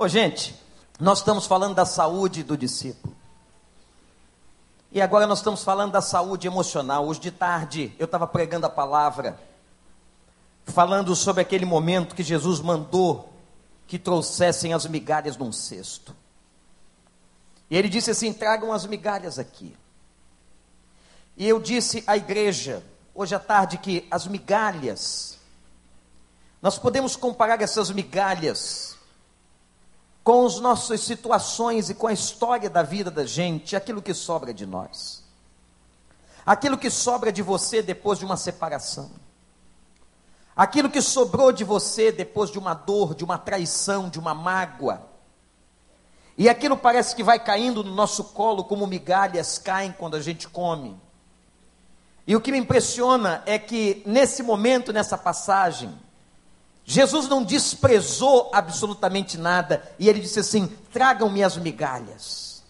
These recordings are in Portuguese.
Ô, gente, nós estamos falando da saúde do discípulo. E agora nós estamos falando da saúde emocional. Hoje de tarde eu estava pregando a palavra, falando sobre aquele momento que Jesus mandou que trouxessem as migalhas num cesto. E ele disse assim: tragam as migalhas aqui. E eu disse à igreja, hoje à tarde, que as migalhas, nós podemos comparar essas migalhas com as nossas situações e com a história da vida da gente, aquilo que sobra de nós. Aquilo que sobra de você depois de uma separação. Aquilo que sobrou de você depois de uma dor, de uma traição, de uma mágoa. E aquilo parece que vai caindo no nosso colo como migalhas caem quando a gente come. E o que me impressiona é que nesse momento, nessa passagem, Jesus não desprezou absolutamente nada, e ele disse assim: tragam-me as migalhas.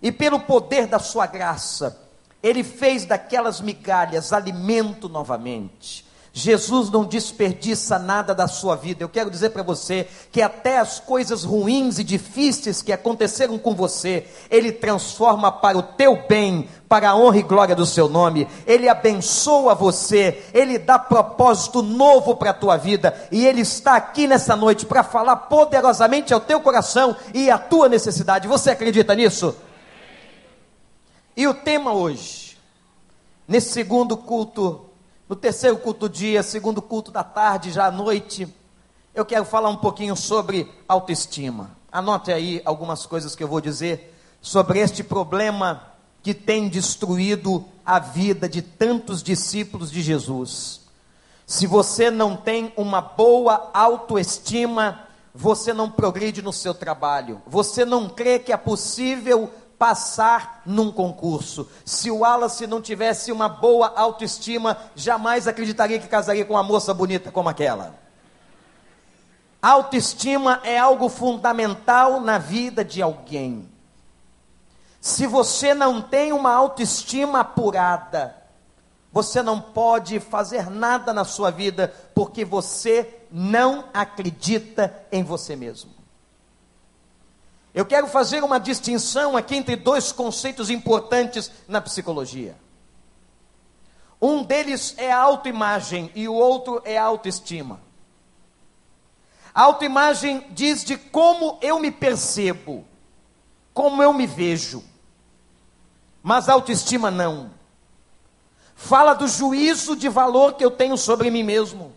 E pelo poder da sua graça, ele fez daquelas migalhas alimento novamente. Jesus não desperdiça nada da sua vida. Eu quero dizer para você que até as coisas ruins e difíceis que aconteceram com você, Ele transforma para o teu bem, para a honra e glória do seu nome. Ele abençoa você, Ele dá propósito novo para a tua vida. E Ele está aqui nessa noite para falar poderosamente ao teu coração e à tua necessidade. Você acredita nisso? E o tema hoje, nesse segundo culto no terceiro culto do dia, segundo culto da tarde, já à noite, eu quero falar um pouquinho sobre autoestima. Anote aí algumas coisas que eu vou dizer sobre este problema que tem destruído a vida de tantos discípulos de Jesus. Se você não tem uma boa autoestima, você não progride no seu trabalho, você não crê que é possível passar num concurso. Se o Wallace não tivesse uma boa autoestima, jamais acreditaria que casaria com uma moça bonita como aquela. Autoestima é algo fundamental na vida de alguém. Se você não tem uma autoestima apurada, você não pode fazer nada na sua vida porque você não acredita em você mesmo. Eu quero fazer uma distinção aqui entre dois conceitos importantes na psicologia. Um deles é a autoimagem e o outro é a autoestima. A autoimagem diz de como eu me percebo, como eu me vejo. Mas a autoestima não. Fala do juízo de valor que eu tenho sobre mim mesmo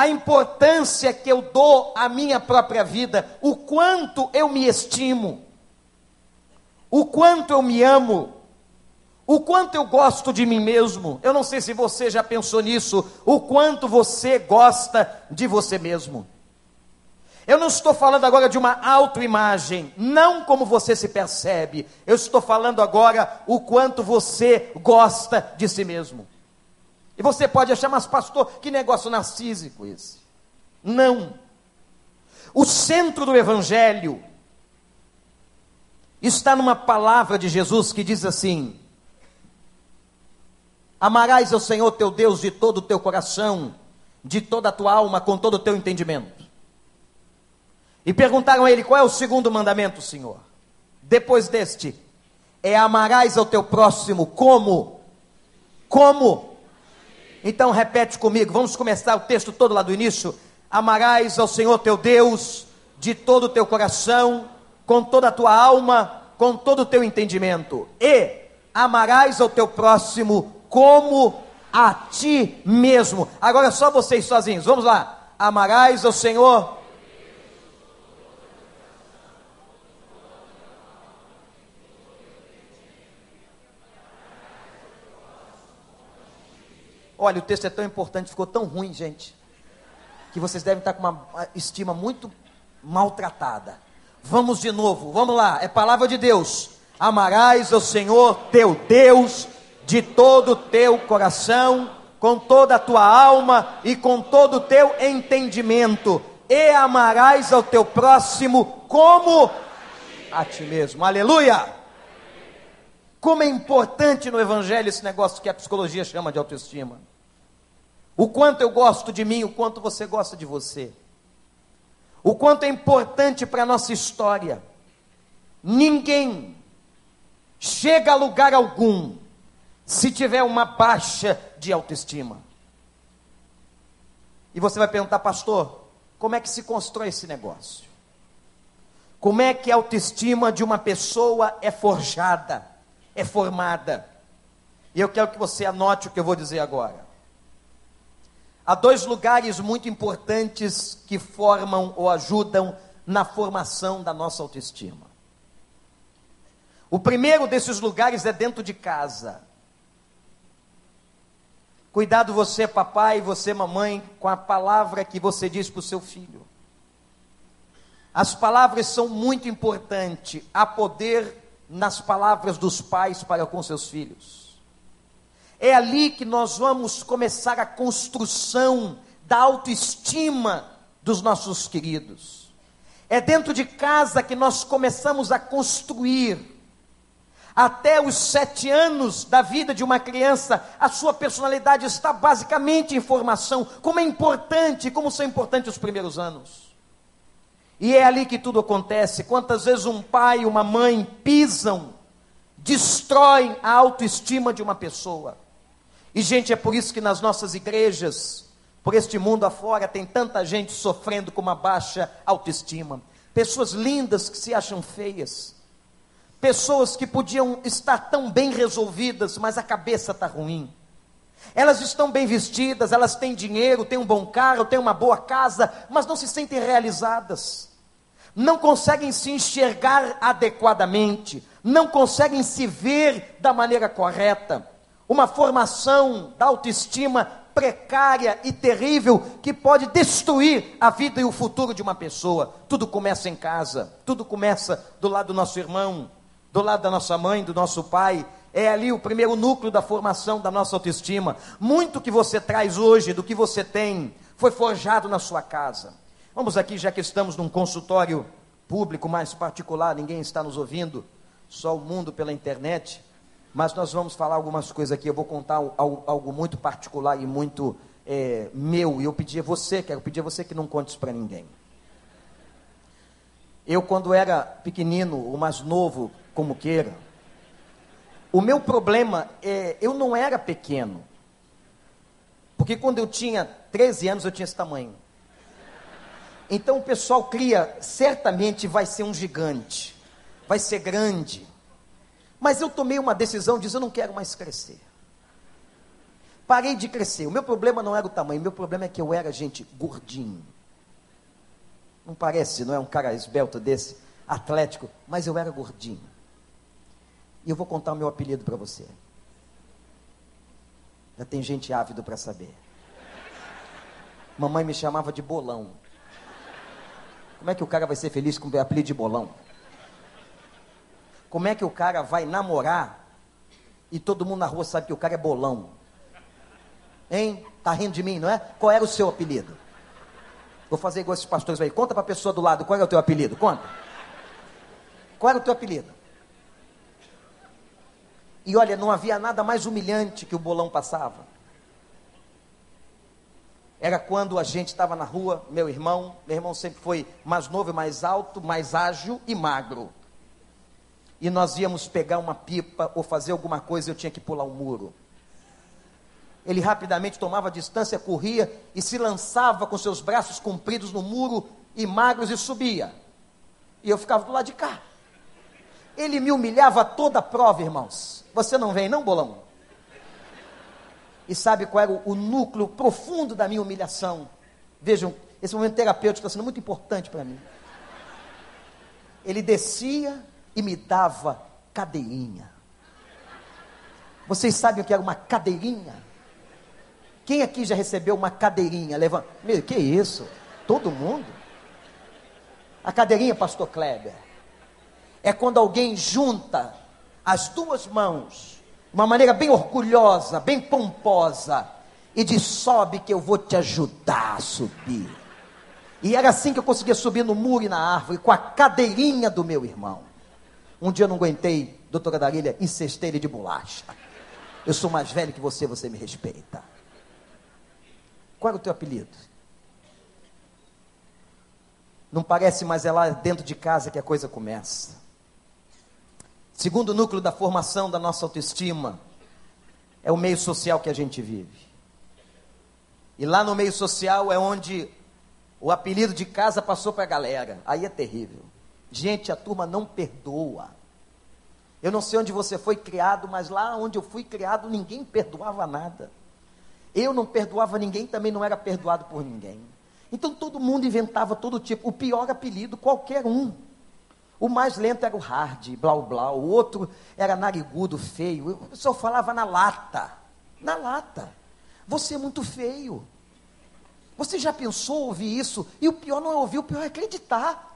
a importância que eu dou à minha própria vida, o quanto eu me estimo, o quanto eu me amo, o quanto eu gosto de mim mesmo. Eu não sei se você já pensou nisso, o quanto você gosta de você mesmo. Eu não estou falando agora de uma autoimagem, não como você se percebe. Eu estou falando agora o quanto você gosta de si mesmo. E você pode achar, mas pastor, que negócio narcísico esse. Não. O centro do Evangelho está numa palavra de Jesus que diz assim: Amarás ao Senhor teu Deus de todo o teu coração, de toda a tua alma, com todo o teu entendimento. E perguntaram a ele: qual é o segundo mandamento, Senhor? Depois deste, é amarás ao teu próximo como? Como? Então repete comigo, vamos começar o texto todo lá do início. Amarás ao Senhor teu Deus de todo o teu coração, com toda a tua alma, com todo o teu entendimento. E amarás ao teu próximo como a ti mesmo. Agora só vocês sozinhos, vamos lá. Amarás ao Senhor Olha, o texto é tão importante, ficou tão ruim, gente, que vocês devem estar com uma estima muito maltratada. Vamos de novo, vamos lá, é palavra de Deus. Amarás o Senhor teu Deus de todo o teu coração, com toda a tua alma e com todo o teu entendimento, e amarás ao teu próximo como a ti mesmo. Aleluia! Como é importante no Evangelho esse negócio que a psicologia chama de autoestima. O quanto eu gosto de mim, o quanto você gosta de você. o quanto é importante para a nossa história. Ninguém chega a lugar algum se tiver uma baixa de autoestima. E você vai perguntar, pastor, como é que se constrói esse negócio? Como é que a autoestima de uma pessoa é forjada, é formada? E eu quero que você anote o que eu vou dizer agora. Há dois lugares muito importantes que formam ou ajudam na formação da nossa autoestima. O primeiro desses lugares é dentro de casa. Cuidado você, papai, você, mamãe, com a palavra que você diz para o seu filho. As palavras são muito importantes. Há poder nas palavras dos pais para com seus filhos. É ali que nós vamos começar a construção da autoestima dos nossos queridos. É dentro de casa que nós começamos a construir. Até os sete anos da vida de uma criança, a sua personalidade está basicamente em formação. Como é importante, como são importantes os primeiros anos. E é ali que tudo acontece. Quantas vezes um pai e uma mãe pisam, destroem a autoestima de uma pessoa. E, gente, é por isso que nas nossas igrejas, por este mundo afora, tem tanta gente sofrendo com uma baixa autoestima. Pessoas lindas que se acham feias. Pessoas que podiam estar tão bem resolvidas, mas a cabeça está ruim. Elas estão bem vestidas, elas têm dinheiro, têm um bom carro, têm uma boa casa, mas não se sentem realizadas. Não conseguem se enxergar adequadamente, não conseguem se ver da maneira correta uma formação da autoestima precária e terrível que pode destruir a vida e o futuro de uma pessoa. Tudo começa em casa, tudo começa do lado do nosso irmão, do lado da nossa mãe, do nosso pai. É ali o primeiro núcleo da formação da nossa autoestima. Muito que você traz hoje, do que você tem, foi forjado na sua casa. Vamos aqui, já que estamos num consultório público mais particular, ninguém está nos ouvindo, só o mundo pela internet mas nós vamos falar algumas coisas aqui. Eu vou contar algo, algo muito particular e muito é, meu. E eu pedi a você, quero pedir a você que não conte isso para ninguém. Eu, quando era pequenino, o mais novo, como queira, o meu problema é, eu não era pequeno. Porque quando eu tinha 13 anos, eu tinha esse tamanho. Então o pessoal cria, certamente vai ser um gigante, vai ser grande. Mas eu tomei uma decisão, diz, eu não quero mais crescer. Parei de crescer. O meu problema não era o tamanho, o meu problema é que eu era, gente, gordinho. Não parece, não é um cara esbelto desse, atlético, mas eu era gordinho. E eu vou contar o meu apelido para você. Já tem gente ávido para saber. Mamãe me chamava de bolão. Como é que o cara vai ser feliz com o apelido de bolão? Como é que o cara vai namorar e todo mundo na rua sabe que o cara é bolão? Hein? Tá rindo de mim, não é? Qual era o seu apelido? Vou fazer igual esses pastores aí. Conta para a pessoa do lado, qual é o teu apelido? Conta. Qual era o teu apelido? E olha, não havia nada mais humilhante que o bolão passava. Era quando a gente estava na rua, meu irmão, meu irmão sempre foi mais novo, mais alto, mais ágil e magro e nós íamos pegar uma pipa ou fazer alguma coisa, eu tinha que pular o um muro. Ele rapidamente tomava distância, corria e se lançava com seus braços compridos no muro e magros e subia. E eu ficava do lado de cá. Ele me humilhava toda a prova, irmãos. Você não vem, não, bolão? E sabe qual era o, o núcleo profundo da minha humilhação? Vejam, esse momento terapêutico está sendo muito importante para mim. Ele descia e me dava cadeirinha. Vocês sabem o que era uma cadeirinha? Quem aqui já recebeu uma cadeirinha? Levanta. Meu, que isso? Todo mundo? A cadeirinha, pastor Kleber, é quando alguém junta as duas mãos, de uma maneira bem orgulhosa, bem pomposa, e diz: sobe que eu vou te ajudar a subir. E era assim que eu conseguia subir no muro e na árvore, com a cadeirinha do meu irmão. Um dia eu não aguentei, doutora Darília, incestei ele de bolacha. Eu sou mais velho que você, você me respeita. Qual era o teu apelido? Não parece, mas é lá dentro de casa que a coisa começa. Segundo núcleo da formação da nossa autoestima é o meio social que a gente vive. E lá no meio social é onde o apelido de casa passou para a galera. Aí é terrível. Gente, a turma não perdoa. Eu não sei onde você foi criado, mas lá onde eu fui criado, ninguém perdoava nada. Eu não perdoava ninguém, também não era perdoado por ninguém. Então todo mundo inventava todo tipo, o pior apelido, qualquer um. O mais lento era o hard, blau blau, o outro era narigudo, feio. Eu só falava na lata. Na lata. Você é muito feio. Você já pensou ouvir isso? E o pior não é ouvir, o pior é acreditar.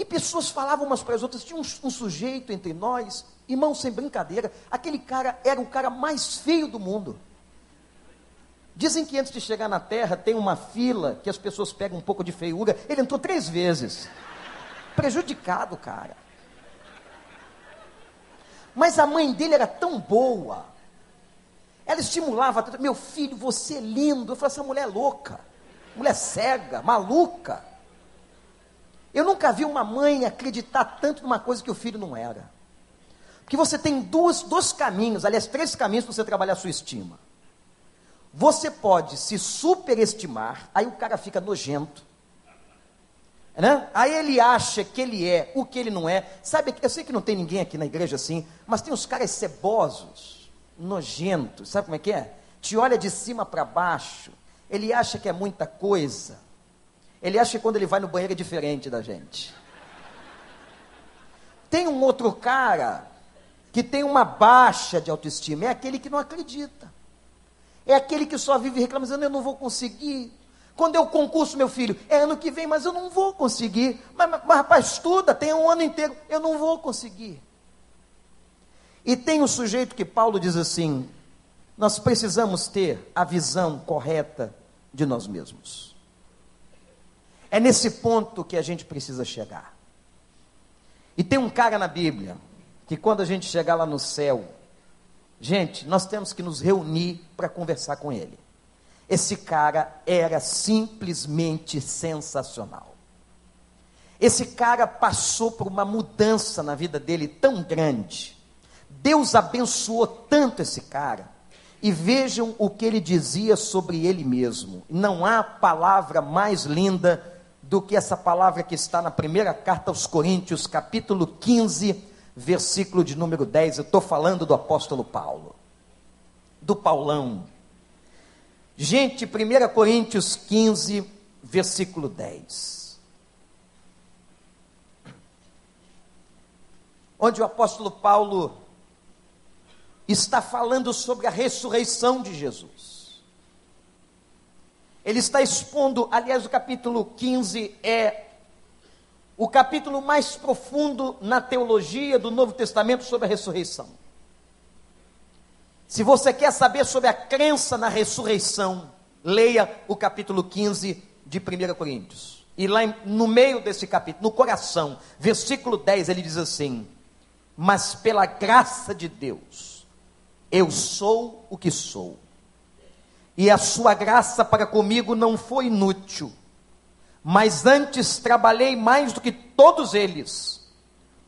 E pessoas falavam umas para as outras, tinha um, um, sujeito entre nós, irmão, sem brincadeira, aquele cara era o cara mais feio do mundo. Dizem que antes de chegar na terra tem uma fila que as pessoas pegam um pouco de feiura. Ele entrou três vezes. Prejudicado, cara. Mas a mãe dele era tão boa. Ela estimulava, meu filho, você é lindo. Eu falei, essa mulher é louca, mulher cega, maluca. Eu nunca vi uma mãe acreditar tanto numa coisa que o filho não era. Porque você tem duas, dois caminhos, aliás, três caminhos para você trabalhar a sua estima. Você pode se superestimar, aí o cara fica nojento. Né? Aí ele acha que ele é o que ele não é. Sabe, eu sei que não tem ninguém aqui na igreja assim, mas tem uns caras cebosos, nojentos. Sabe como é que é? Te olha de cima para baixo. Ele acha que é muita coisa. Ele acha que quando ele vai no banheiro é diferente da gente. Tem um outro cara que tem uma baixa de autoestima, é aquele que não acredita. É aquele que só vive reclamando, eu não vou conseguir. Quando eu concurso, meu filho, é ano que vem, mas eu não vou conseguir. Mas, mas, mas rapaz, estuda, tem um ano inteiro, eu não vou conseguir. E tem o um sujeito que Paulo diz assim: nós precisamos ter a visão correta de nós mesmos. É nesse ponto que a gente precisa chegar. E tem um cara na Bíblia que quando a gente chegar lá no céu, Gente, nós temos que nos reunir para conversar com ele. Esse cara era simplesmente sensacional. Esse cara passou por uma mudança na vida dele tão grande. Deus abençoou tanto esse cara. E vejam o que ele dizia sobre ele mesmo. Não há palavra mais linda do que essa palavra que está na primeira carta aos Coríntios, capítulo 15, versículo de número 10, eu estou falando do apóstolo Paulo, do Paulão. Gente, 1 Coríntios 15, versículo 10. Onde o apóstolo Paulo está falando sobre a ressurreição de Jesus. Ele está expondo, aliás, o capítulo 15 é o capítulo mais profundo na teologia do Novo Testamento sobre a ressurreição. Se você quer saber sobre a crença na ressurreição, leia o capítulo 15 de 1 Coríntios. E lá no meio desse capítulo, no coração, versículo 10, ele diz assim: Mas pela graça de Deus, eu sou o que sou. E a sua graça para comigo não foi inútil mas antes trabalhei mais do que todos eles.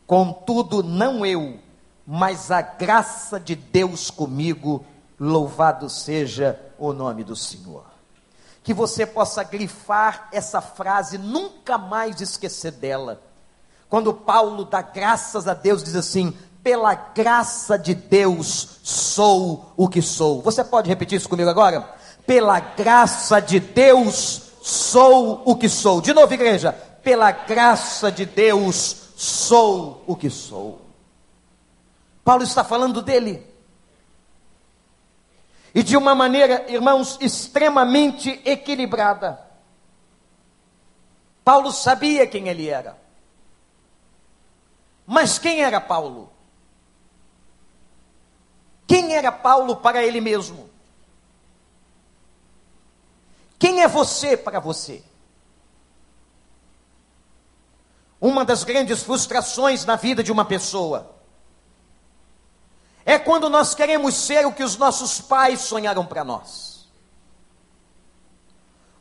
Contudo, não eu, mas a graça de Deus comigo, louvado seja o nome do Senhor. Que você possa grifar essa frase, nunca mais esquecer dela. Quando Paulo dá graças a Deus, diz assim: pela graça de Deus sou o que sou. Você pode repetir isso comigo agora? Pela graça de Deus sou o que sou. De novo, igreja, pela graça de Deus, sou o que sou. Paulo está falando dele. E de uma maneira, irmãos, extremamente equilibrada. Paulo sabia quem ele era. Mas quem era Paulo? Quem era Paulo para ele mesmo? Quem é você para você? Uma das grandes frustrações na vida de uma pessoa é quando nós queremos ser o que os nossos pais sonharam para nós.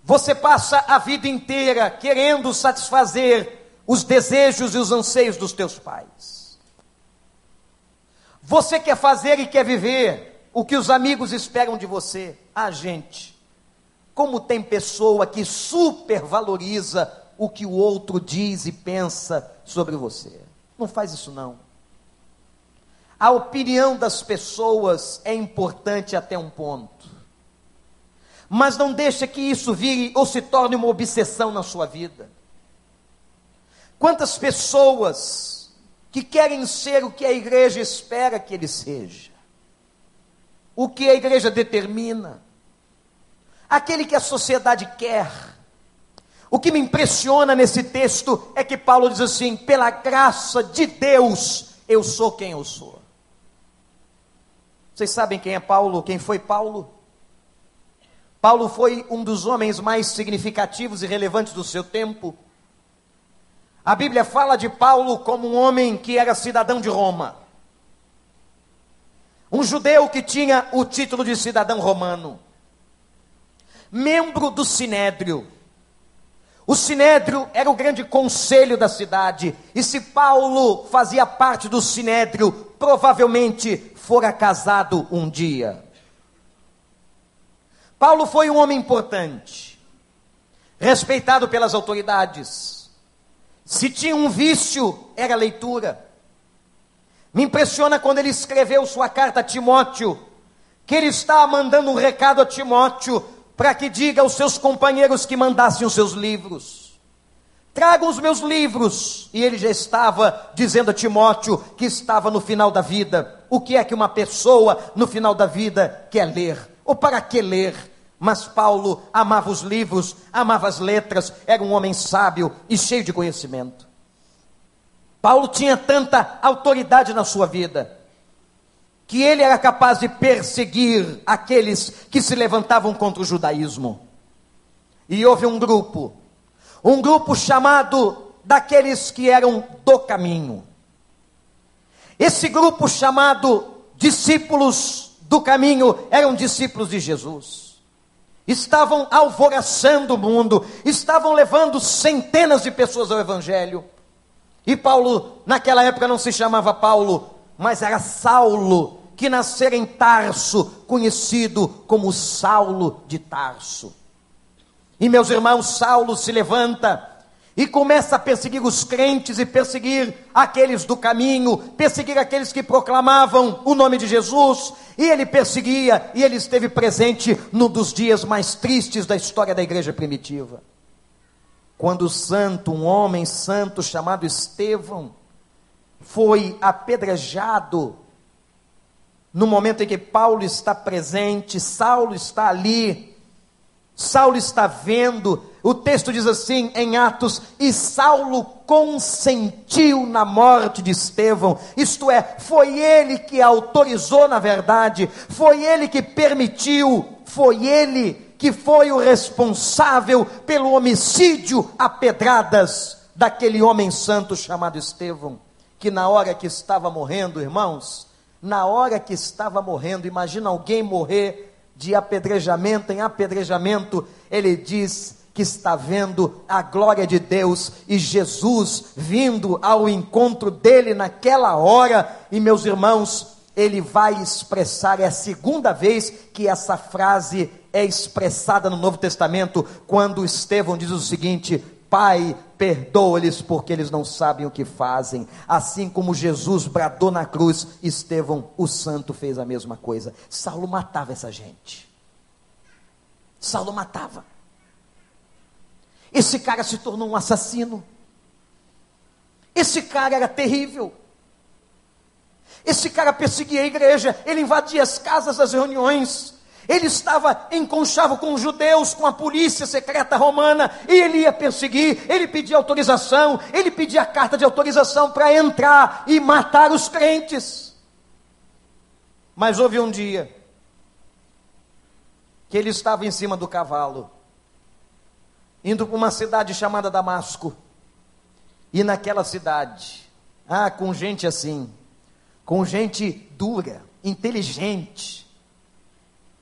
Você passa a vida inteira querendo satisfazer os desejos e os anseios dos teus pais. Você quer fazer e quer viver o que os amigos esperam de você. Ah, gente, como tem pessoa que supervaloriza o que o outro diz e pensa sobre você. Não faz isso não. A opinião das pessoas é importante até um ponto. Mas não deixa que isso vire ou se torne uma obsessão na sua vida. Quantas pessoas que querem ser o que a igreja espera que ele seja, o que a igreja determina, aquele que a sociedade quer. O que me impressiona nesse texto é que Paulo diz assim: pela graça de Deus, eu sou quem eu sou. Vocês sabem quem é Paulo? Quem foi Paulo? Paulo foi um dos homens mais significativos e relevantes do seu tempo. A Bíblia fala de Paulo como um homem que era cidadão de Roma. Um judeu que tinha o título de cidadão romano. Membro do Sinédrio. O Sinédrio era o grande conselho da cidade, e se Paulo fazia parte do Sinédrio, provavelmente fora casado um dia. Paulo foi um homem importante, respeitado pelas autoridades. Se tinha um vício, era leitura. Me impressiona quando ele escreveu sua carta a Timóteo, que ele está mandando um recado a Timóteo para que diga aos seus companheiros que mandassem os seus livros. Tragam os meus livros. E ele já estava dizendo a Timóteo que estava no final da vida. O que é que uma pessoa no final da vida quer ler? Ou para que ler? Mas Paulo amava os livros, amava as letras, era um homem sábio e cheio de conhecimento. Paulo tinha tanta autoridade na sua vida, que ele era capaz de perseguir aqueles que se levantavam contra o judaísmo. E houve um grupo um grupo chamado daqueles que eram do caminho. Esse grupo chamado discípulos do caminho eram discípulos de Jesus. Estavam alvoraçando o mundo, estavam levando centenas de pessoas ao Evangelho. E Paulo, naquela época, não se chamava Paulo, mas era Saulo, que nascera em Tarso, conhecido como Saulo de Tarso. E meus irmãos, Saulo se levanta e começa a perseguir os crentes e perseguir aqueles do caminho, perseguir aqueles que proclamavam o nome de Jesus, e ele perseguia, e ele esteve presente num dos dias mais tristes da história da igreja primitiva. Quando o santo, um homem santo chamado Estevão, foi apedrejado, no momento em que Paulo está presente, Saulo está ali, Saulo está vendo, o texto diz assim em Atos: e Saulo consentiu na morte de Estevão, isto é, foi ele que autorizou, na verdade, foi ele que permitiu, foi ele que foi o responsável pelo homicídio a pedradas daquele homem santo chamado Estevão, que na hora que estava morrendo, irmãos, na hora que estava morrendo, imagina alguém morrer de apedrejamento em apedrejamento, ele diz que está vendo a glória de Deus e Jesus vindo ao encontro dele naquela hora, e meus irmãos, ele vai expressar, é a segunda vez que essa frase é expressada no Novo Testamento, quando Estevão diz o seguinte: Pai, perdoa-lhes porque eles não sabem o que fazem. Assim como Jesus bradou na cruz, Estevão, o santo, fez a mesma coisa. Saulo matava essa gente. Saulo matava. Esse cara se tornou um assassino. Esse cara era terrível. Esse cara perseguia a igreja, ele invadia as casas das reuniões, ele estava em conchavo com os judeus, com a polícia secreta romana, e ele ia perseguir, ele pedia autorização, ele pedia carta de autorização para entrar e matar os crentes. Mas houve um dia que ele estava em cima do cavalo, indo para uma cidade chamada Damasco, e naquela cidade, ah, com gente assim, com gente dura, inteligente,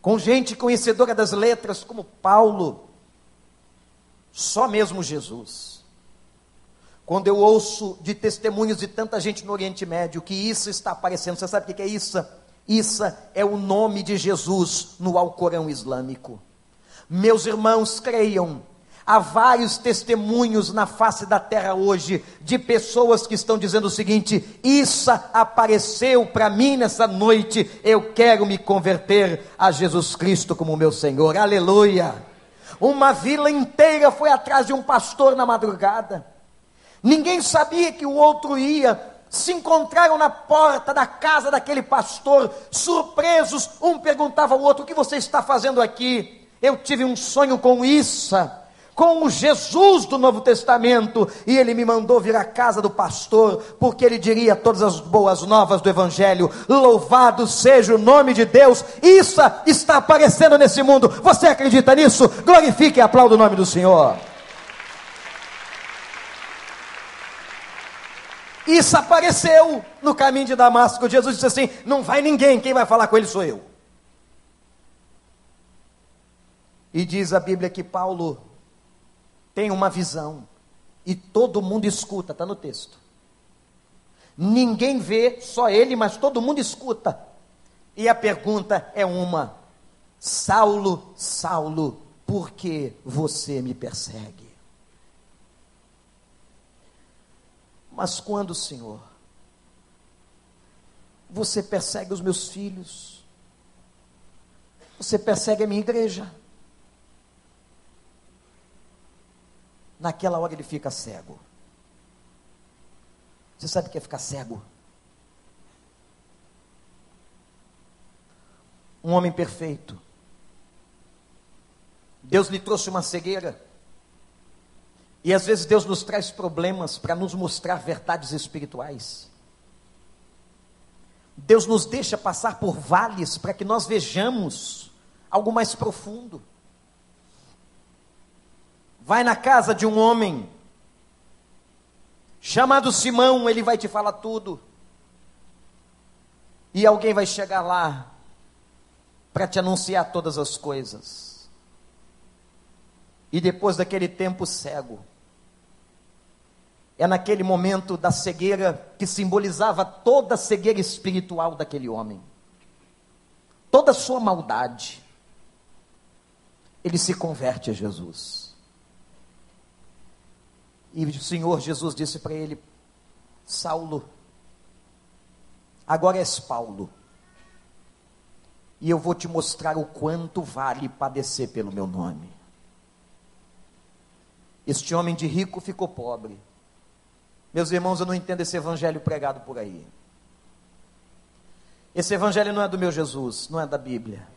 com gente conhecedora das letras, como Paulo, Só mesmo Jesus. Quando eu ouço de testemunhos de tanta gente no Oriente Médio que isso está aparecendo, você sabe o que é isso? Isso é o nome de Jesus no Alcorão Islâmico. Meus irmãos, creiam, há vários testemunhos na face da terra hoje de pessoas que estão dizendo o seguinte: Isso apareceu para mim nessa noite, eu quero me converter a Jesus Cristo como meu Senhor. Aleluia! Uma vila inteira foi atrás de um pastor na madrugada. Ninguém sabia que o outro ia. Se encontraram na porta da casa daquele pastor, surpresos. Um perguntava ao outro: O que você está fazendo aqui? Eu tive um sonho com isso com o Jesus do Novo Testamento, e ele me mandou vir à casa do pastor, porque ele diria todas as boas novas do Evangelho: louvado seja o nome de Deus, isso está aparecendo nesse mundo. Você acredita nisso? Glorifique e aplaude o nome do Senhor. Isso apareceu no caminho de Damasco. Jesus disse assim: Não vai ninguém, quem vai falar com ele sou eu. E diz a Bíblia que Paulo tem uma visão e todo mundo escuta, está no texto. Ninguém vê, só ele, mas todo mundo escuta. E a pergunta é uma: Saulo, Saulo, por que você me persegue? Mas quando, Senhor, você persegue os meus filhos, você persegue a minha igreja, naquela hora ele fica cego. Você sabe o que é ficar cego? Um homem perfeito. Deus lhe trouxe uma cegueira. E às vezes Deus nos traz problemas para nos mostrar verdades espirituais. Deus nos deixa passar por vales para que nós vejamos algo mais profundo. Vai na casa de um homem chamado Simão, ele vai te falar tudo. E alguém vai chegar lá para te anunciar todas as coisas. E depois daquele tempo cego, é naquele momento da cegueira que simbolizava toda a cegueira espiritual daquele homem, toda a sua maldade. Ele se converte a Jesus. E o Senhor Jesus disse para ele: Saulo, agora és Paulo, e eu vou te mostrar o quanto vale padecer pelo meu nome. Este homem de rico ficou pobre. Meus irmãos, eu não entendo esse evangelho pregado por aí. Esse evangelho não é do meu Jesus, não é da Bíblia.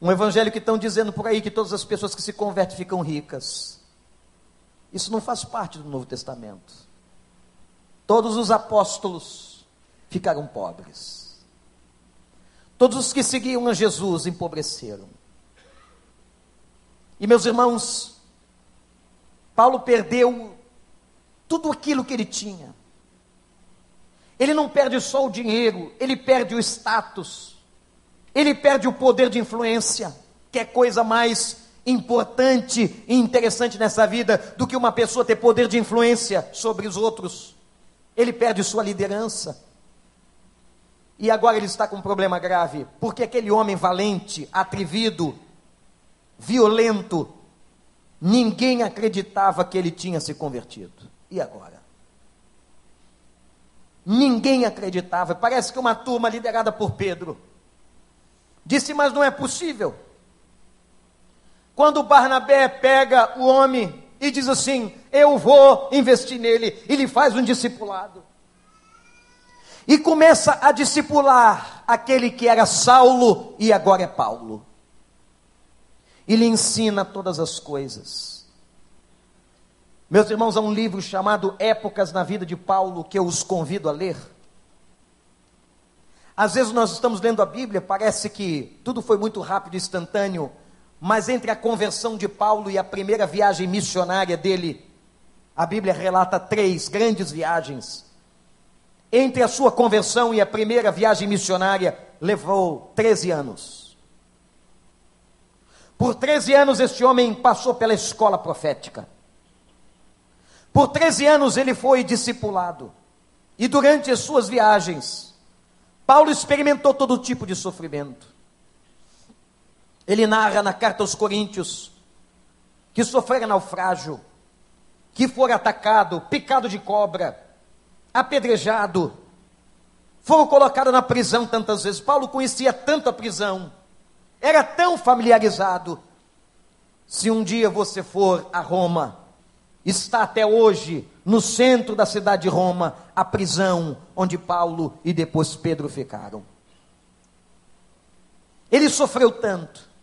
Um evangelho que estão dizendo por aí que todas as pessoas que se convertem ficam ricas. Isso não faz parte do Novo Testamento. Todos os apóstolos ficaram pobres. Todos os que seguiam a Jesus empobreceram. E meus irmãos, Paulo perdeu tudo aquilo que ele tinha. Ele não perde só o dinheiro, ele perde o status, ele perde o poder de influência, que é coisa mais importante e interessante nessa vida do que uma pessoa ter poder de influência sobre os outros. Ele perde sua liderança. E agora ele está com um problema grave, porque aquele homem valente, atrevido, violento, ninguém acreditava que ele tinha se convertido. E agora? Ninguém acreditava. Parece que uma turma liderada por Pedro disse: Mas não é possível. Quando Barnabé pega o homem e diz assim: Eu vou investir nele, ele faz um discipulado. E começa a discipular aquele que era Saulo e agora é Paulo. E lhe ensina todas as coisas. Meus irmãos, há um livro chamado Épocas na Vida de Paulo que eu os convido a ler. Às vezes nós estamos lendo a Bíblia, parece que tudo foi muito rápido e instantâneo mas entre a conversão de Paulo e a primeira viagem missionária dele, a Bíblia relata três grandes viagens. Entre a sua conversão e a primeira viagem missionária, levou 13 anos. Por 13 anos este homem passou pela escola profética. Por 13 anos ele foi discipulado. E durante as suas viagens, Paulo experimentou todo tipo de sofrimento. Ele narra na carta aos Coríntios que sofrera naufrágio, que for atacado, picado de cobra, apedrejado, foram colocados na prisão tantas vezes. Paulo conhecia tanto a prisão, era tão familiarizado. Se um dia você for a Roma, está até hoje no centro da cidade de Roma a prisão onde Paulo e depois Pedro ficaram. Ele sofreu tanto.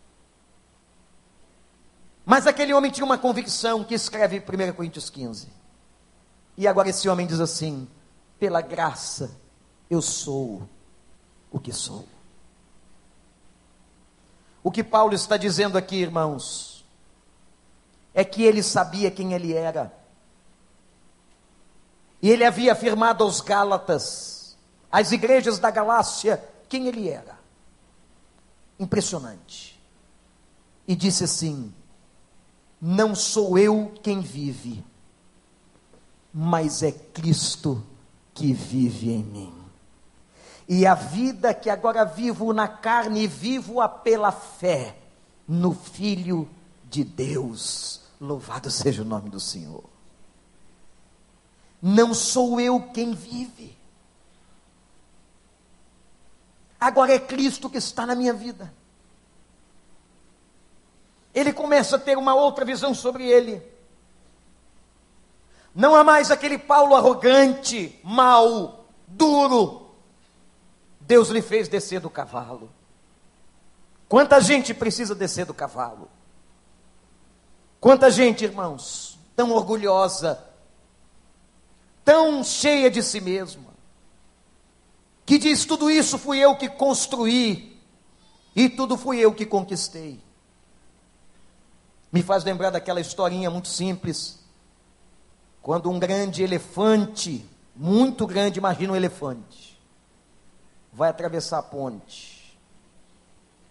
Mas aquele homem tinha uma convicção que escreve 1 Coríntios 15. E agora esse homem diz assim: pela graça eu sou o que sou. O que Paulo está dizendo aqui, irmãos, é que ele sabia quem ele era. E ele havia afirmado aos Gálatas, às igrejas da Galácia, quem ele era. Impressionante. E disse assim: Não sou eu quem vive, mas é Cristo que vive em mim. E a vida que agora vivo na carne, vivo-a pela fé no Filho de Deus. Louvado seja o nome do Senhor. Não sou eu quem vive. Agora é Cristo que está na minha vida. Ele começa a ter uma outra visão sobre ele. Não há mais aquele Paulo arrogante, mau, duro. Deus lhe fez descer do cavalo. Quanta gente precisa descer do cavalo? Quanta gente, irmãos, tão orgulhosa, tão cheia de si mesma, que diz: tudo isso fui eu que construí, e tudo fui eu que conquistei. Me faz lembrar daquela historinha muito simples quando um grande elefante, muito grande, imagina um elefante, vai atravessar a ponte.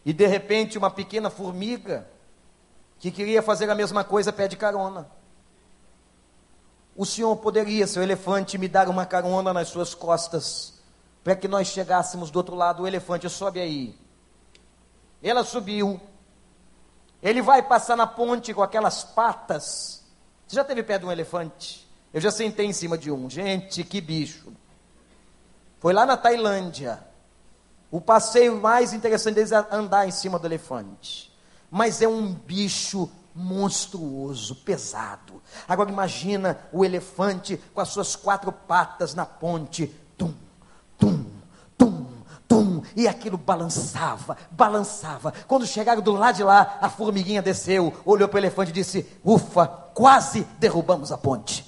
E de repente uma pequena formiga que queria fazer a mesma coisa pede carona. O senhor poderia, seu elefante, me dar uma carona nas suas costas, para que nós chegássemos do outro lado? O elefante sobe aí. Ela subiu. Ele vai passar na ponte com aquelas patas você já teve perto de um elefante? Eu já sentei em cima de um. Gente, que bicho. Foi lá na Tailândia. O passeio mais interessante deles é andar em cima do elefante. Mas é um bicho monstruoso, pesado. Agora imagina o elefante com as suas quatro patas na ponte. Tum, tum, tum, E aquilo balançava, balançava. Quando chegaram do lado de lá, a formiguinha desceu, olhou para o elefante e disse: Ufa, quase derrubamos a ponte.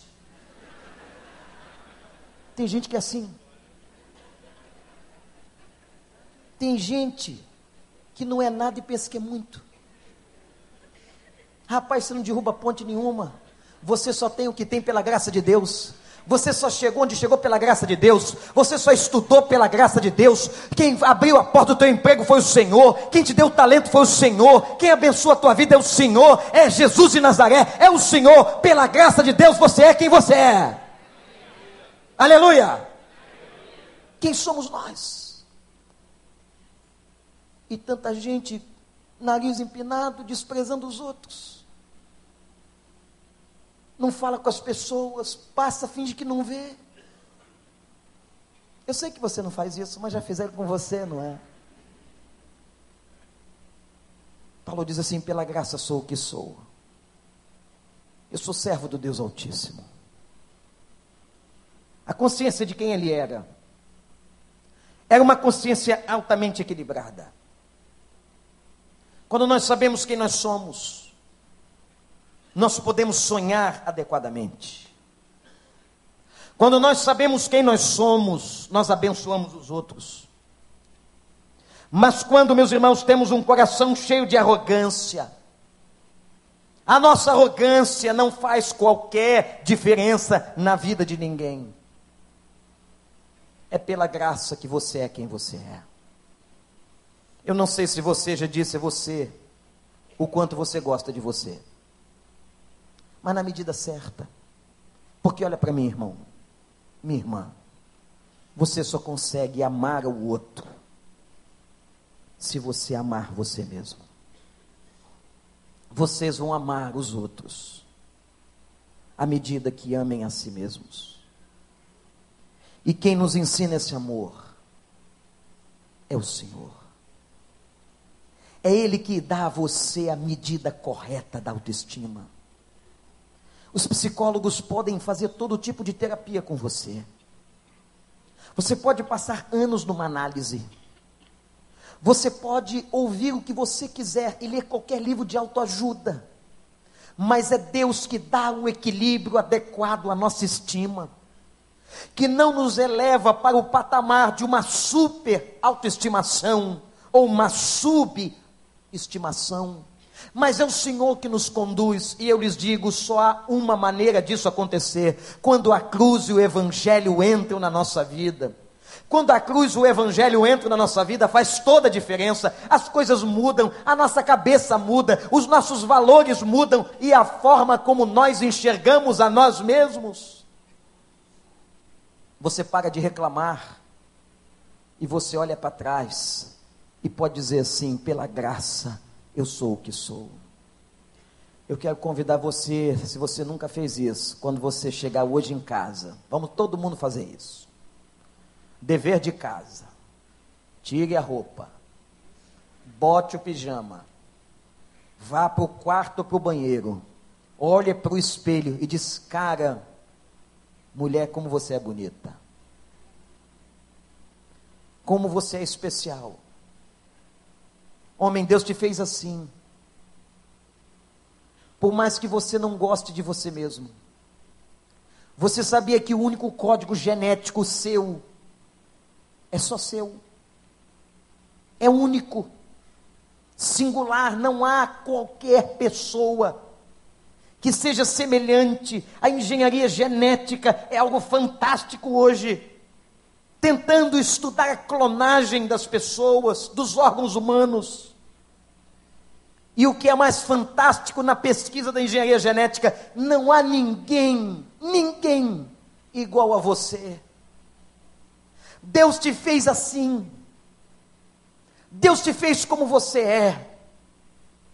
Tem gente que é assim. Tem gente que não é nada e pensa que é muito. Rapaz, você não derruba ponte nenhuma. Você só tem o que tem pela graça de Deus. Você só chegou onde chegou pela graça de Deus. Você só estudou pela graça de Deus. Quem abriu a porta do teu emprego foi o Senhor. Quem te deu o talento foi o Senhor. Quem abençoa a tua vida é o Senhor. É Jesus de Nazaré. É o Senhor. Pela graça de Deus você é quem você é. Aleluia. Quem somos nós? E tanta gente, nariz empinado, desprezando os outros não fala com as pessoas, passa, finge que não vê. Eu sei que você não faz isso, mas já fizeram com você, não é? Paulo diz assim: pela graça sou o que sou. Eu sou servo do Deus Altíssimo. A consciência de quem ele era era uma consciência altamente equilibrada. Quando nós sabemos quem nós somos, nós podemos sonhar adequadamente. Quando nós sabemos quem nós somos, nós abençoamos os outros. Mas quando, meus irmãos, temos um coração cheio de arrogância, a nossa arrogância não faz qualquer diferença na vida de ninguém. É pela graça que você é quem você é. Eu não sei se você já disse a você, o quanto você gosta de você. Mas na medida certa. Porque olha para mim, irmão, minha irmã, você só consegue amar o outro se você amar você mesmo. Vocês vão amar os outros à medida que amem a si mesmos. E quem nos ensina esse amor é o Senhor. É Ele que dá a você a medida correta da autoestima. Os psicólogos podem fazer todo tipo de terapia com você. Você pode passar anos numa análise. Você pode ouvir o que você quiser e ler qualquer livro de autoajuda. Mas é Deus que dá o equilíbrio adequado à nossa estima, que não nos eleva para o patamar de uma super autoestimação ou uma subestimação mas é o Senhor que nos conduz, e eu lhes digo: só há uma maneira disso acontecer, quando a cruz e o Evangelho entram na nossa vida. Quando a cruz e o Evangelho entram na nossa vida, faz toda a diferença. As coisas mudam, a nossa cabeça muda, os nossos valores mudam e a forma como nós enxergamos a nós mesmos. Você para de reclamar e você olha para trás e pode dizer assim: pela graça eu sou o que sou. Eu quero convidar você, se você nunca fez isso, quando você chegar hoje em casa, vamos todo mundo fazer isso. Dever de casa. Tire a roupa. Bote o pijama. Vá para o quarto, para o banheiro. Olhe para o espelho e diz: Cara, mulher, como você é bonita. Como você é especial. Homem, Deus te fez assim. Por mais que você não goste de você mesmo. Você sabia que o único código genético seu é só seu. É único. Singular, não há qualquer pessoa que seja semelhante. A engenharia genética é algo fantástico hoje tentando estudar a clonagem das pessoas, dos órgãos humanos. E o que é mais fantástico na pesquisa da engenharia genética, não há ninguém, ninguém igual a você. Deus te fez assim. Deus te fez como você é.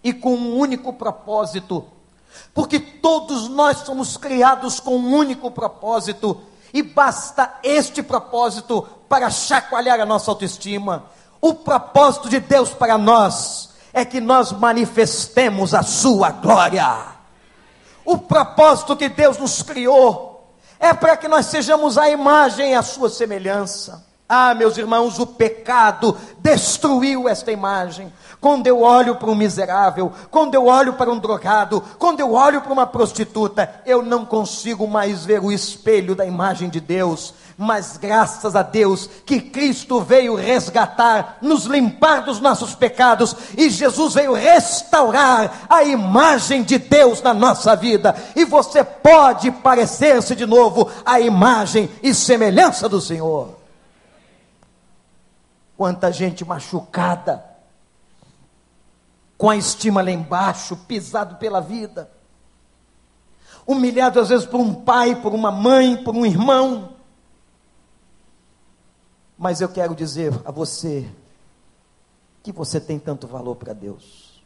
E com um único propósito. Porque todos nós somos criados com um único propósito. E basta este propósito para chacoalhar a nossa autoestima. O propósito de Deus para nós é que nós manifestemos a sua glória. O propósito que Deus nos criou é para que nós sejamos a imagem e a sua semelhança. Ah, meus irmãos, o pecado destruiu esta imagem. Quando eu olho para um miserável, quando eu olho para um drogado, quando eu olho para uma prostituta, eu não consigo mais ver o espelho da imagem de Deus mas graças a Deus que Cristo veio resgatar, nos limpar dos nossos pecados e Jesus veio restaurar a imagem de Deus na nossa vida. E você pode parecer-se de novo à imagem e semelhança do Senhor. Quanta gente machucada, com a estima lá embaixo, pisado pela vida, humilhado às vezes por um pai, por uma mãe, por um irmão mas eu quero dizer a você que você tem tanto valor para Deus.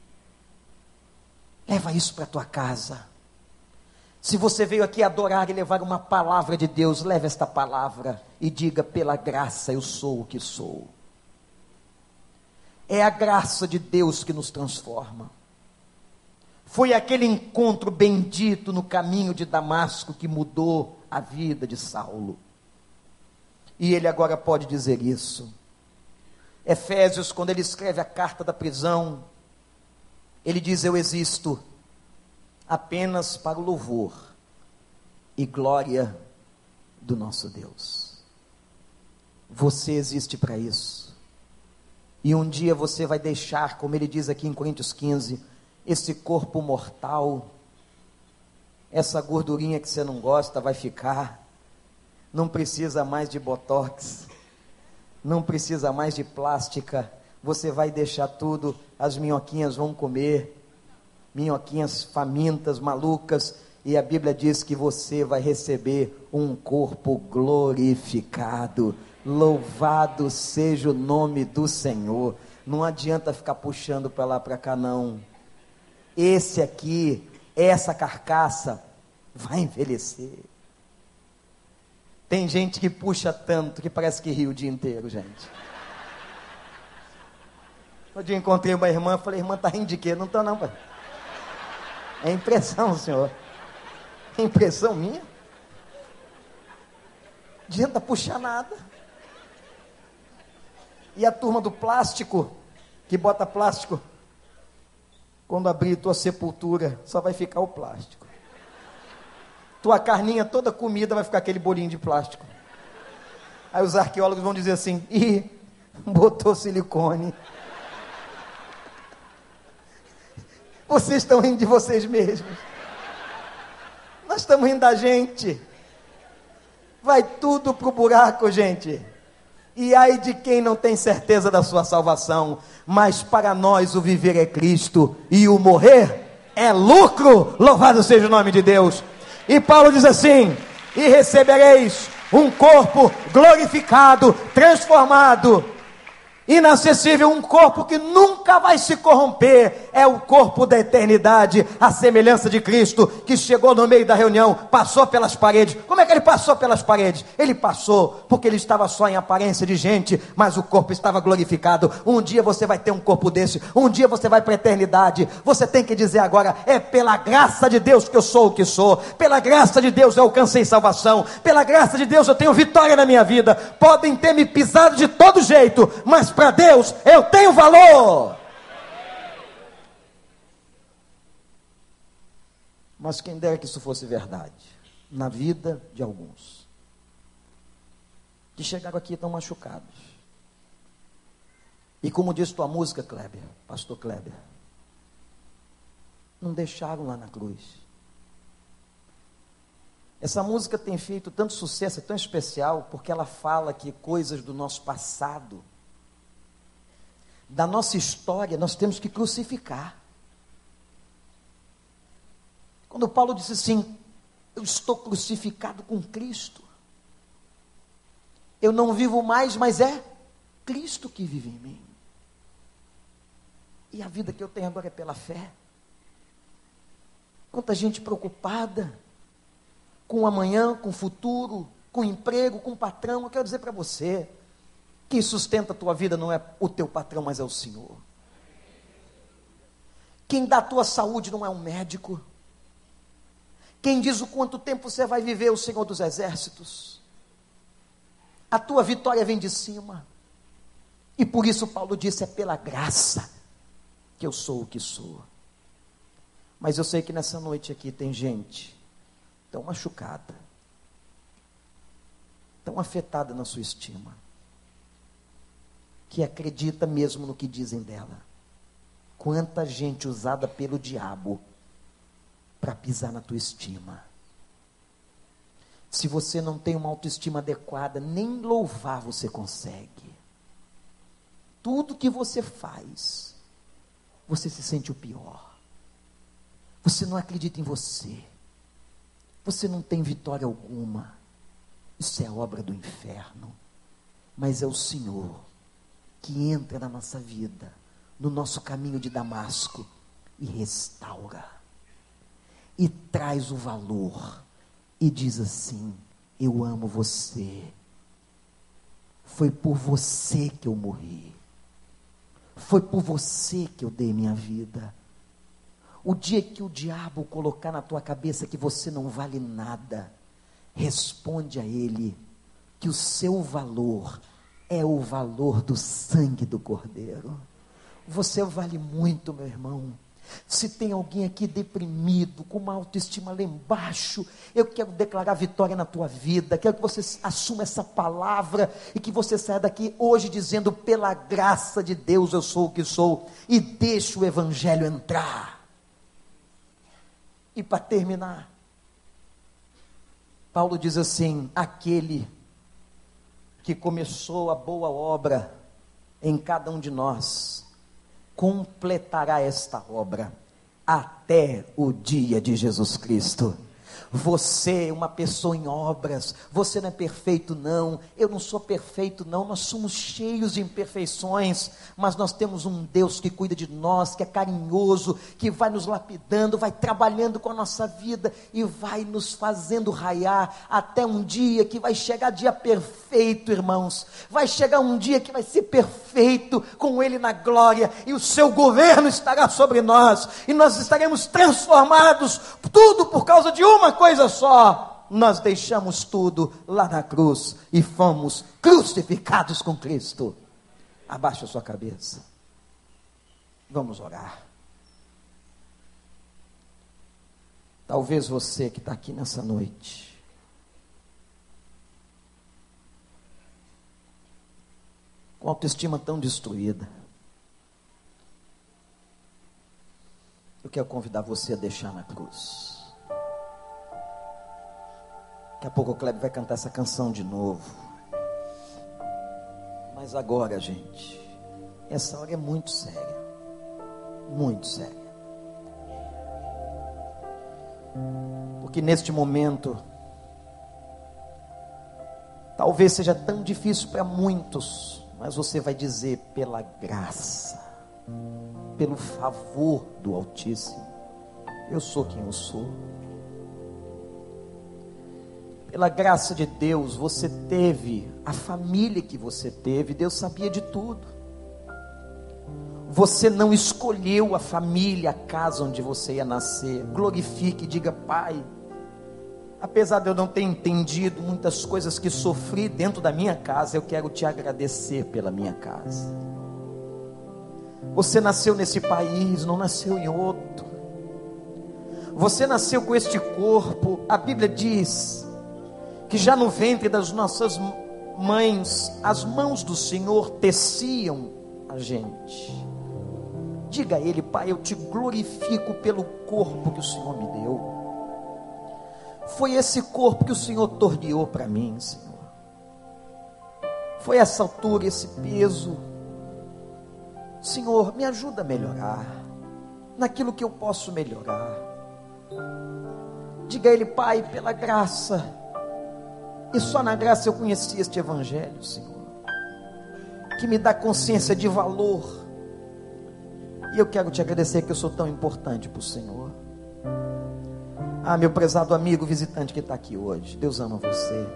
Leva isso para tua casa. Se você veio aqui adorar e levar uma palavra de Deus, leve esta palavra e diga: pela graça eu sou o que sou. É a graça de Deus que nos transforma. Foi aquele encontro bendito no caminho de Damasco que mudou a vida de Saulo. E ele agora pode dizer isso. Efésios, quando ele escreve a carta da prisão, ele diz: Eu existo apenas para o louvor e glória do nosso Deus. Você existe para isso. E um dia você vai deixar, como ele diz aqui em Coríntios 15, esse corpo mortal, essa gordurinha que você não gosta vai ficar não precisa mais de botox, não precisa mais de plástica, você vai deixar tudo, as minhoquinhas vão comer, minhoquinhas famintas, malucas, e a Bíblia diz que você vai receber um corpo glorificado. Louvado seja o nome do Senhor. Não adianta ficar puxando para lá para cá, não. Esse aqui, essa carcaça, vai envelhecer. Tem gente que puxa tanto que parece que ri o dia inteiro, gente. Um dia encontrei uma irmã, falei, irmã, tá rindo de quê? Não tô não, pai. É impressão, senhor. É impressão minha. Não adianta puxar nada. E a turma do plástico, que bota plástico, quando abrir tua sepultura, só vai ficar o plástico. Tua carninha toda comida vai ficar aquele bolinho de plástico. Aí os arqueólogos vão dizer assim: ih, botou silicone. Vocês estão rindo de vocês mesmos. Nós estamos rindo da gente. Vai tudo pro buraco, gente. E ai de quem não tem certeza da sua salvação, mas para nós o viver é Cristo e o morrer é lucro. Louvado seja o nome de Deus. E Paulo diz assim: E recebereis um corpo glorificado, transformado inacessível, um corpo que nunca vai se corromper, é o corpo da eternidade, a semelhança de Cristo, que chegou no meio da reunião, passou pelas paredes. Como é que ele passou pelas paredes? Ele passou porque ele estava só em aparência de gente, mas o corpo estava glorificado. Um dia você vai ter um corpo desse, um dia você vai para a eternidade. Você tem que dizer agora: é pela graça de Deus que eu sou o que sou, pela graça de Deus eu alcancei salvação, pela graça de Deus eu tenho vitória na minha vida. Podem ter me pisado de todo jeito, mas para Deus eu tenho valor. Mas quem dera que isso fosse verdade na vida de alguns que chegaram aqui tão machucados. E como diz tua música, Kleber, pastor Kleber, não deixaram lá na cruz. Essa música tem feito tanto sucesso, é tão especial, porque ela fala que coisas do nosso passado da nossa história, nós temos que crucificar. Quando Paulo disse assim: Eu estou crucificado com Cristo. Eu não vivo mais, mas é Cristo que vive em mim. E a vida que eu tenho agora é pela fé. Quanta gente preocupada com o amanhã, com o futuro, com o emprego, com o patrão. Eu quero dizer para você: quem sustenta a tua vida não é o teu patrão, mas é o Senhor. Quem dá a tua saúde não é um médico. Quem diz o quanto tempo você vai viver, é o Senhor dos Exércitos. A tua vitória vem de cima. E por isso Paulo disse: é pela graça que eu sou o que sou. Mas eu sei que nessa noite aqui tem gente tão machucada, tão afetada na sua estima que acredita mesmo no que dizem dela. Quanta gente usada pelo diabo para pisar na tua estima. Se você não tem uma autoestima adequada, nem louvar você consegue. Tudo que você faz, você se sente o pior. Você não acredita em você. Você não tem vitória alguma. Isso é obra do inferno. Mas é o Senhor que entra na nossa vida, no nosso caminho de Damasco e restaura. E traz o valor e diz assim: Eu amo você. Foi por você que eu morri. Foi por você que eu dei minha vida. O dia que o diabo colocar na tua cabeça que você não vale nada, responde a ele que o seu valor é o valor do sangue do Cordeiro. Você vale muito, meu irmão. Se tem alguém aqui deprimido, com uma autoestima lá embaixo, eu quero declarar vitória na tua vida. Quero que você assuma essa palavra e que você saia daqui hoje dizendo: pela graça de Deus eu sou o que sou, e deixe o Evangelho entrar. E para terminar, Paulo diz assim: aquele que começou a boa obra em cada um de nós, completará esta obra até o dia de Jesus Cristo. Você é uma pessoa em obras, você não é perfeito, não. Eu não sou perfeito, não. Nós somos cheios de imperfeições, mas nós temos um Deus que cuida de nós, que é carinhoso, que vai nos lapidando, vai trabalhando com a nossa vida e vai nos fazendo raiar até um dia que vai chegar dia perfeito, irmãos. Vai chegar um dia que vai ser perfeito com Ele na glória e o seu governo estará sobre nós e nós estaremos transformados, tudo por causa de uma coisa coisa só, nós deixamos tudo lá na cruz e fomos crucificados com Cristo. Abaixa a sua cabeça. Vamos orar. Talvez você que está aqui nessa noite, com autoestima tão destruída, eu quero convidar você a deixar na cruz. Daqui a pouco o Kleber vai cantar essa canção de novo. Mas agora, gente, essa hora é muito séria. Muito séria. Porque neste momento, talvez seja tão difícil para muitos, mas você vai dizer pela graça, pelo favor do Altíssimo, eu sou quem eu sou. Pela graça de Deus, você teve a família que você teve, Deus sabia de tudo. Você não escolheu a família, a casa onde você ia nascer. Glorifique, diga, Pai, apesar de eu não ter entendido muitas coisas que sofri dentro da minha casa, eu quero te agradecer pela minha casa. Você nasceu nesse país, não nasceu em outro. Você nasceu com este corpo, a Bíblia diz que já no ventre das nossas mães, as mãos do Senhor teciam a gente. Diga a Ele, Pai, eu te glorifico pelo corpo que o Senhor me deu. Foi esse corpo que o Senhor torneou para mim, Senhor. Foi essa altura, esse peso. Senhor, me ajuda a melhorar. Naquilo que eu posso melhorar. Diga a Ele, Pai, pela graça e só na graça eu conheci este Evangelho, Senhor, que me dá consciência de valor. E eu quero te agradecer que eu sou tão importante para o Senhor. Ah, meu prezado amigo visitante que está aqui hoje, Deus ama você.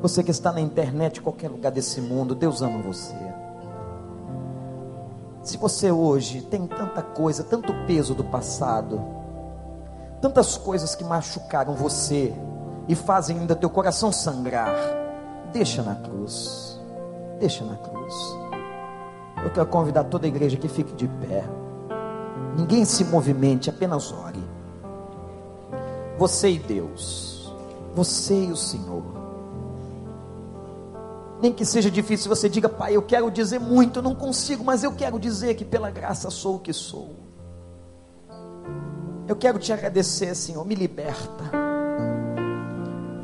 Você que está na internet, em qualquer lugar desse mundo, Deus ama você. Se você hoje tem tanta coisa, tanto peso do passado, tantas coisas que machucaram você, e fazem ainda teu coração sangrar, deixa na cruz. Deixa na cruz. Eu quero convidar toda a igreja que fique de pé. Ninguém se movimente, apenas ore. Você e Deus. Você e o Senhor. Nem que seja difícil, você diga, Pai, eu quero dizer muito, não consigo, mas eu quero dizer que pela graça sou o que sou. Eu quero te agradecer, Senhor, me liberta